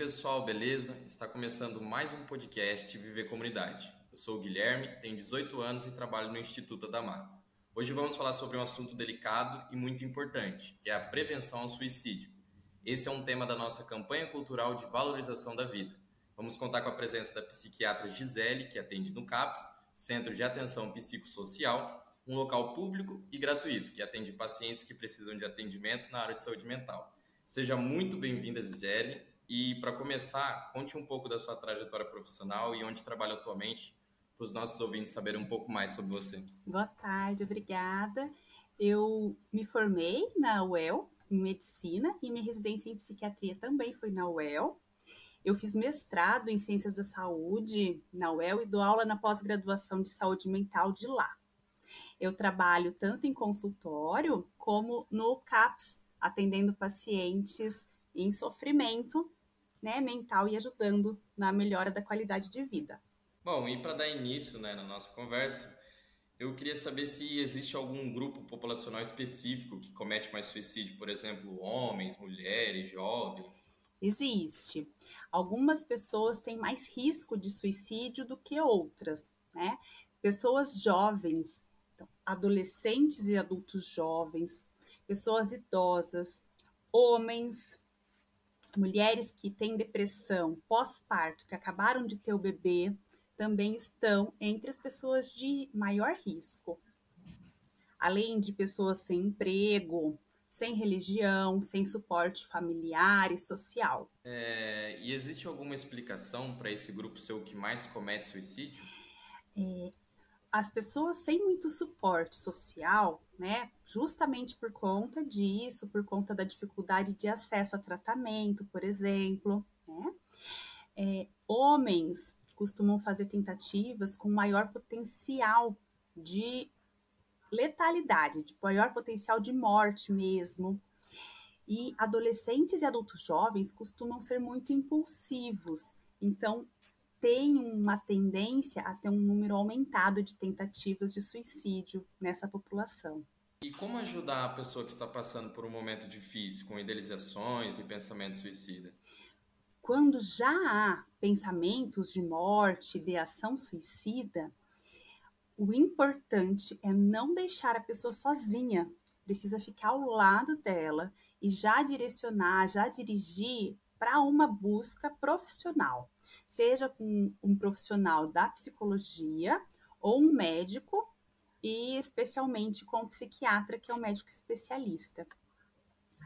pessoal, beleza? Está começando mais um podcast Viver Comunidade. Eu sou o Guilherme, tenho 18 anos e trabalho no Instituto Adamar. Hoje vamos falar sobre um assunto delicado e muito importante, que é a prevenção ao suicídio. Esse é um tema da nossa campanha cultural de valorização da vida. Vamos contar com a presença da psiquiatra Gisele, que atende no CAPS, Centro de Atenção Psicossocial, um local público e gratuito que atende pacientes que precisam de atendimento na área de saúde mental. Seja muito bem-vinda, Gisele. E para começar, conte um pouco da sua trajetória profissional e onde trabalha atualmente, para os nossos ouvintes saberem um pouco mais sobre você. Boa tarde, obrigada. Eu me formei na UEL em medicina e minha residência em psiquiatria também foi na UEL. Eu fiz mestrado em ciências da saúde na UEL e dou aula na pós-graduação de saúde mental de lá. Eu trabalho tanto em consultório como no CAPS, atendendo pacientes em sofrimento né, mental e ajudando na melhora da qualidade de vida. Bom, e para dar início né, na nossa conversa, eu queria saber se existe algum grupo populacional específico que comete mais suicídio, por exemplo, homens, mulheres, jovens. Existe. Algumas pessoas têm mais risco de suicídio do que outras, né? Pessoas jovens, então, adolescentes e adultos jovens, pessoas idosas, homens, mulheres que têm depressão pós-parto, que acabaram de ter o bebê, também estão entre as pessoas de maior risco. Além de pessoas sem emprego, sem religião, sem suporte familiar e social. É, e existe alguma explicação para esse grupo ser o que mais comete suicídio? É, as pessoas sem muito suporte social, né, justamente por conta disso, por conta da dificuldade de acesso a tratamento, por exemplo, né, é, homens costumam fazer tentativas com maior potencial de letalidade, de maior potencial de morte mesmo. E adolescentes e adultos jovens costumam ser muito impulsivos. Então, tem uma tendência a ter um número aumentado de tentativas de suicídio nessa população. E como ajudar a pessoa que está passando por um momento difícil, com idealizações e pensamentos suicida? Quando já há pensamentos de morte, ideação suicida, o importante é não deixar a pessoa sozinha. Precisa ficar ao lado dela e já direcionar, já dirigir para uma busca profissional, seja com um profissional da psicologia ou um médico, e especialmente com o psiquiatra, que é o médico especialista.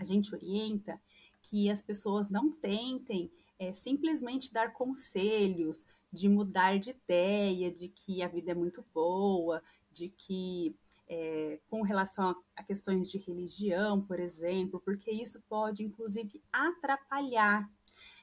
A gente orienta que as pessoas não tentem é, simplesmente dar conselhos de mudar de ideia, de que a vida é muito boa, de que é, com relação a, questões de religião, por exemplo, porque isso pode inclusive atrapalhar,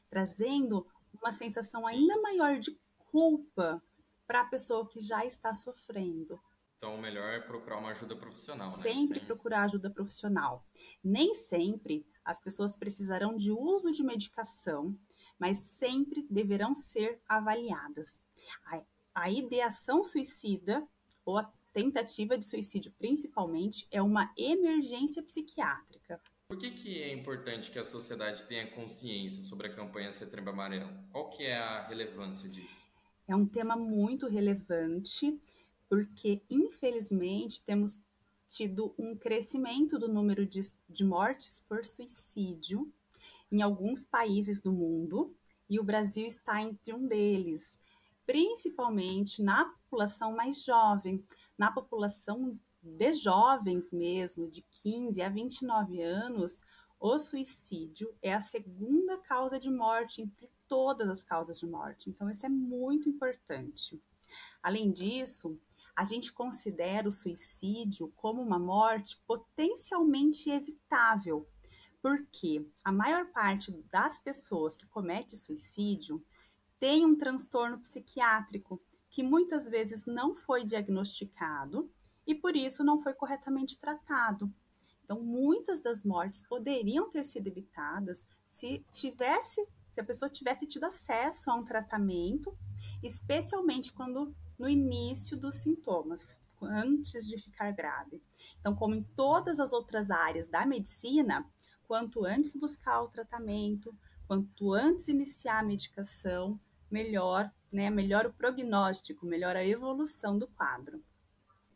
trazendo uma sensação ainda maior de culpa para a pessoa que já está sofrendo. Então, o melhor é procurar uma ajuda profissional, né? Sempre Sem... procurar ajuda profissional. Nem sempre as pessoas precisarão de uso de medicação mas sempre deverão ser avaliadas. A, a ideação suicida, ou a tentativa de suicídio principalmente, é uma emergência psiquiátrica. Por que, que é importante que a sociedade tenha consciência sobre a campanha Setembro Amarelo? Qual que é a relevância disso? É um tema muito relevante, porque infelizmente temos tido um crescimento do número de, de mortes por suicídio em alguns países do mundo, e o Brasil está entre um deles, principalmente na população mais jovem, na população de jovens mesmo, de 15 a 29 anos, o suicídio é a segunda causa de morte entre todas as causas de morte. Então, isso é muito importante. Além disso, a gente considera o suicídio como uma morte potencialmente evitável, porque a maior parte das pessoas que comete suicídio tem um transtorno psiquiátrico que muitas vezes não foi diagnosticado e por isso não foi corretamente tratado. Então, muitas das mortes poderiam ter sido evitadas se tivesse, se a pessoa tivesse tido acesso a um tratamento, especialmente quando no início dos sintomas, antes de ficar grave. Então, como em todas as outras áreas da medicina, quanto antes buscar o tratamento, quanto antes iniciar a medicação, melhor, né, melhor o prognóstico, melhor a evolução do quadro.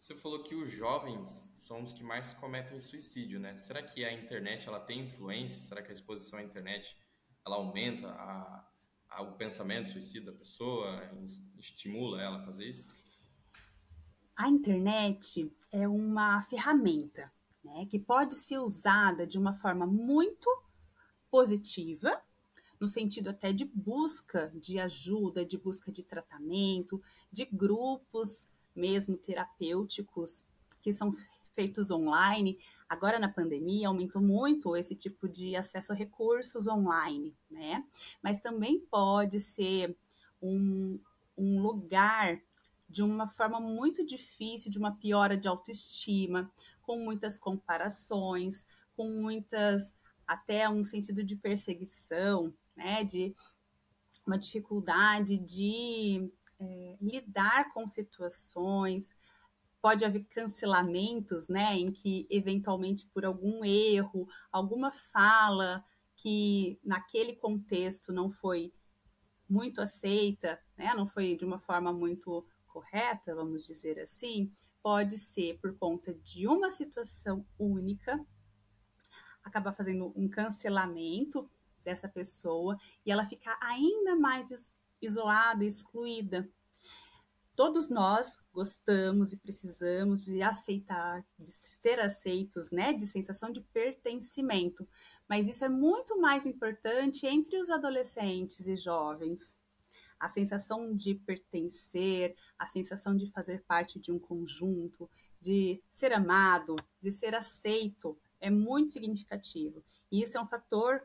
Você falou que os jovens são os que mais cometem suicídio, né? Será que a internet ela tem influência? Será que a exposição à internet ela aumenta a, a, o pensamento suicida da pessoa, estimula ela a fazer isso? A internet é uma ferramenta né, que pode ser usada de uma forma muito positiva, no sentido até de busca de ajuda, de busca de tratamento, de grupos mesmo terapêuticos que são feitos online. Agora na pandemia aumentou muito esse tipo de acesso a recursos online, né? Mas também pode ser um, um lugar de uma forma muito difícil, de uma piora de autoestima, com muitas comparações, com muitas até um sentido de perseguição, né? De uma dificuldade de é, lidar com situações, pode haver cancelamentos, né, em que eventualmente por algum erro, alguma fala que naquele contexto não foi muito aceita, né, não foi de uma forma muito correta, vamos dizer assim, pode ser por conta de uma situação única, acabar fazendo um cancelamento dessa pessoa e ela ficar ainda mais isolada, excluída. Todos nós gostamos e precisamos de aceitar, de ser aceitos, né, de sensação de pertencimento. Mas isso é muito mais importante entre os adolescentes e jovens. A sensação de pertencer, a sensação de fazer parte de um conjunto, de ser amado, de ser aceito, é muito significativo. E isso é um fator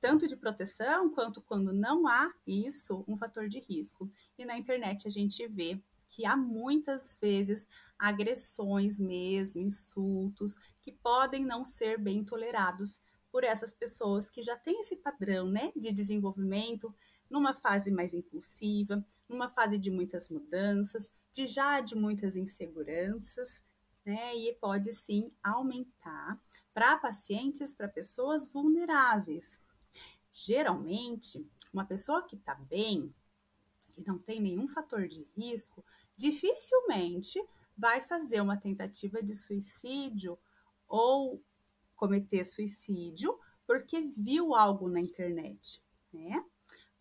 tanto de proteção quanto quando não há isso, um fator de risco. E na internet a gente vê que há muitas vezes agressões mesmo, insultos, que podem não ser bem tolerados por essas pessoas que já têm esse padrão, né, de desenvolvimento numa fase mais impulsiva, numa fase de muitas mudanças, de já de muitas inseguranças, né, e pode sim aumentar para pacientes, para pessoas vulneráveis, Geralmente, uma pessoa que está bem, que não tem nenhum fator de risco, dificilmente vai fazer uma tentativa de suicídio ou cometer suicídio porque viu algo na internet, né?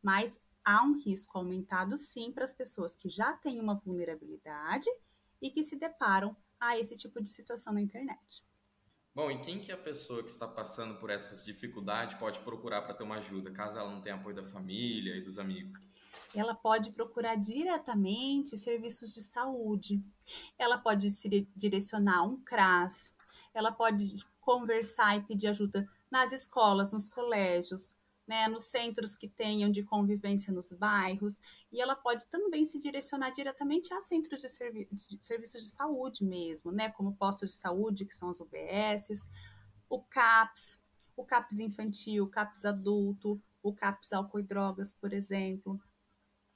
Mas há um risco aumentado sim para as pessoas que já têm uma vulnerabilidade e que se deparam a esse tipo de situação na internet. Bom, e quem que é a pessoa que está passando por essas dificuldades pode procurar para ter uma ajuda, caso ela não tenha apoio da família e dos amigos? Ela pode procurar diretamente serviços de saúde. Ela pode se direcionar a um CRAS. Ela pode conversar e pedir ajuda nas escolas, nos colégios, né, nos centros que tenham de convivência nos bairros, e ela pode também se direcionar diretamente a centros de, servi de serviços de saúde mesmo, né, como postos de saúde, que são as UBSs, o CAPS, o CAPS infantil, o CAPS adulto, o CAPS álcool e drogas, por exemplo,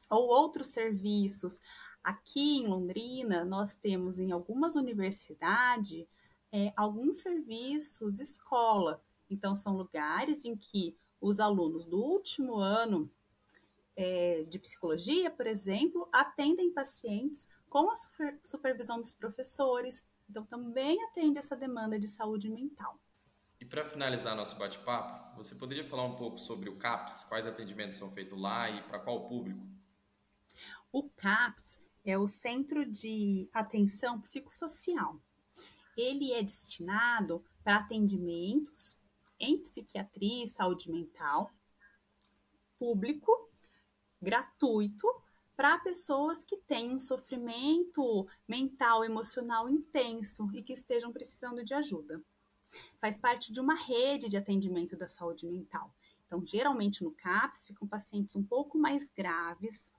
ou outros serviços. Aqui em Londrina, nós temos em algumas universidades é, alguns serviços escola. Então, são lugares em que os alunos do último ano é, de psicologia, por exemplo, atendem pacientes com a super, supervisão dos professores, então também atende essa demanda de saúde mental. E para finalizar nosso bate-papo, você poderia falar um pouco sobre o CAPS? Quais atendimentos são feitos lá e para qual público? O CAPS é o Centro de Atenção Psicossocial. Ele é destinado para atendimentos em psiquiatria e saúde mental, público, gratuito, para pessoas que têm um sofrimento mental, emocional intenso e que estejam precisando de ajuda. Faz parte de uma rede de atendimento da saúde mental. Então, geralmente no CAPS ficam pacientes um pouco mais graves.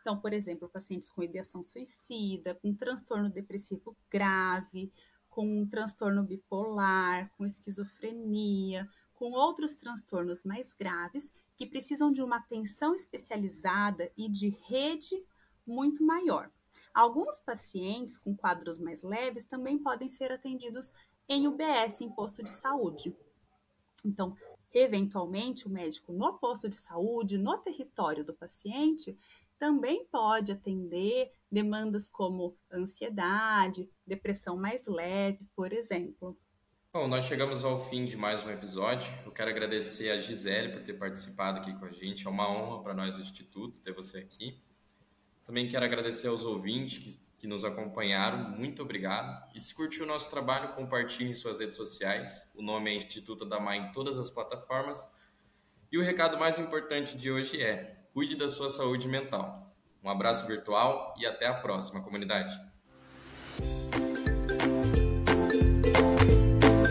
Então, por exemplo, pacientes com ideação suicida, com transtorno depressivo grave, com um transtorno bipolar, esquizofrenia, com outros transtornos mais graves que precisam de uma atenção especializada e de rede muito maior. Alguns pacientes com quadros mais leves também podem ser atendidos em UBS, em posto de saúde. Então, Eventualmente, o médico no posto de saúde, no território do paciente, também pode atender demandas como ansiedade, depressão mais leve, por exemplo. Bom, nós chegamos ao fim de mais um episódio. Eu quero agradecer a Gisele por ter participado aqui com a gente. É uma honra para nós do Instituto ter você aqui. Também quero agradecer aos ouvintes que, que nos acompanharam. Muito obrigado. E se curtiu o nosso trabalho, compartilhe em suas redes sociais. O nome é Instituto da Mar em todas as plataformas. E o recado mais importante de hoje é: cuide da sua saúde mental. Um abraço virtual e até a próxima, comunidade.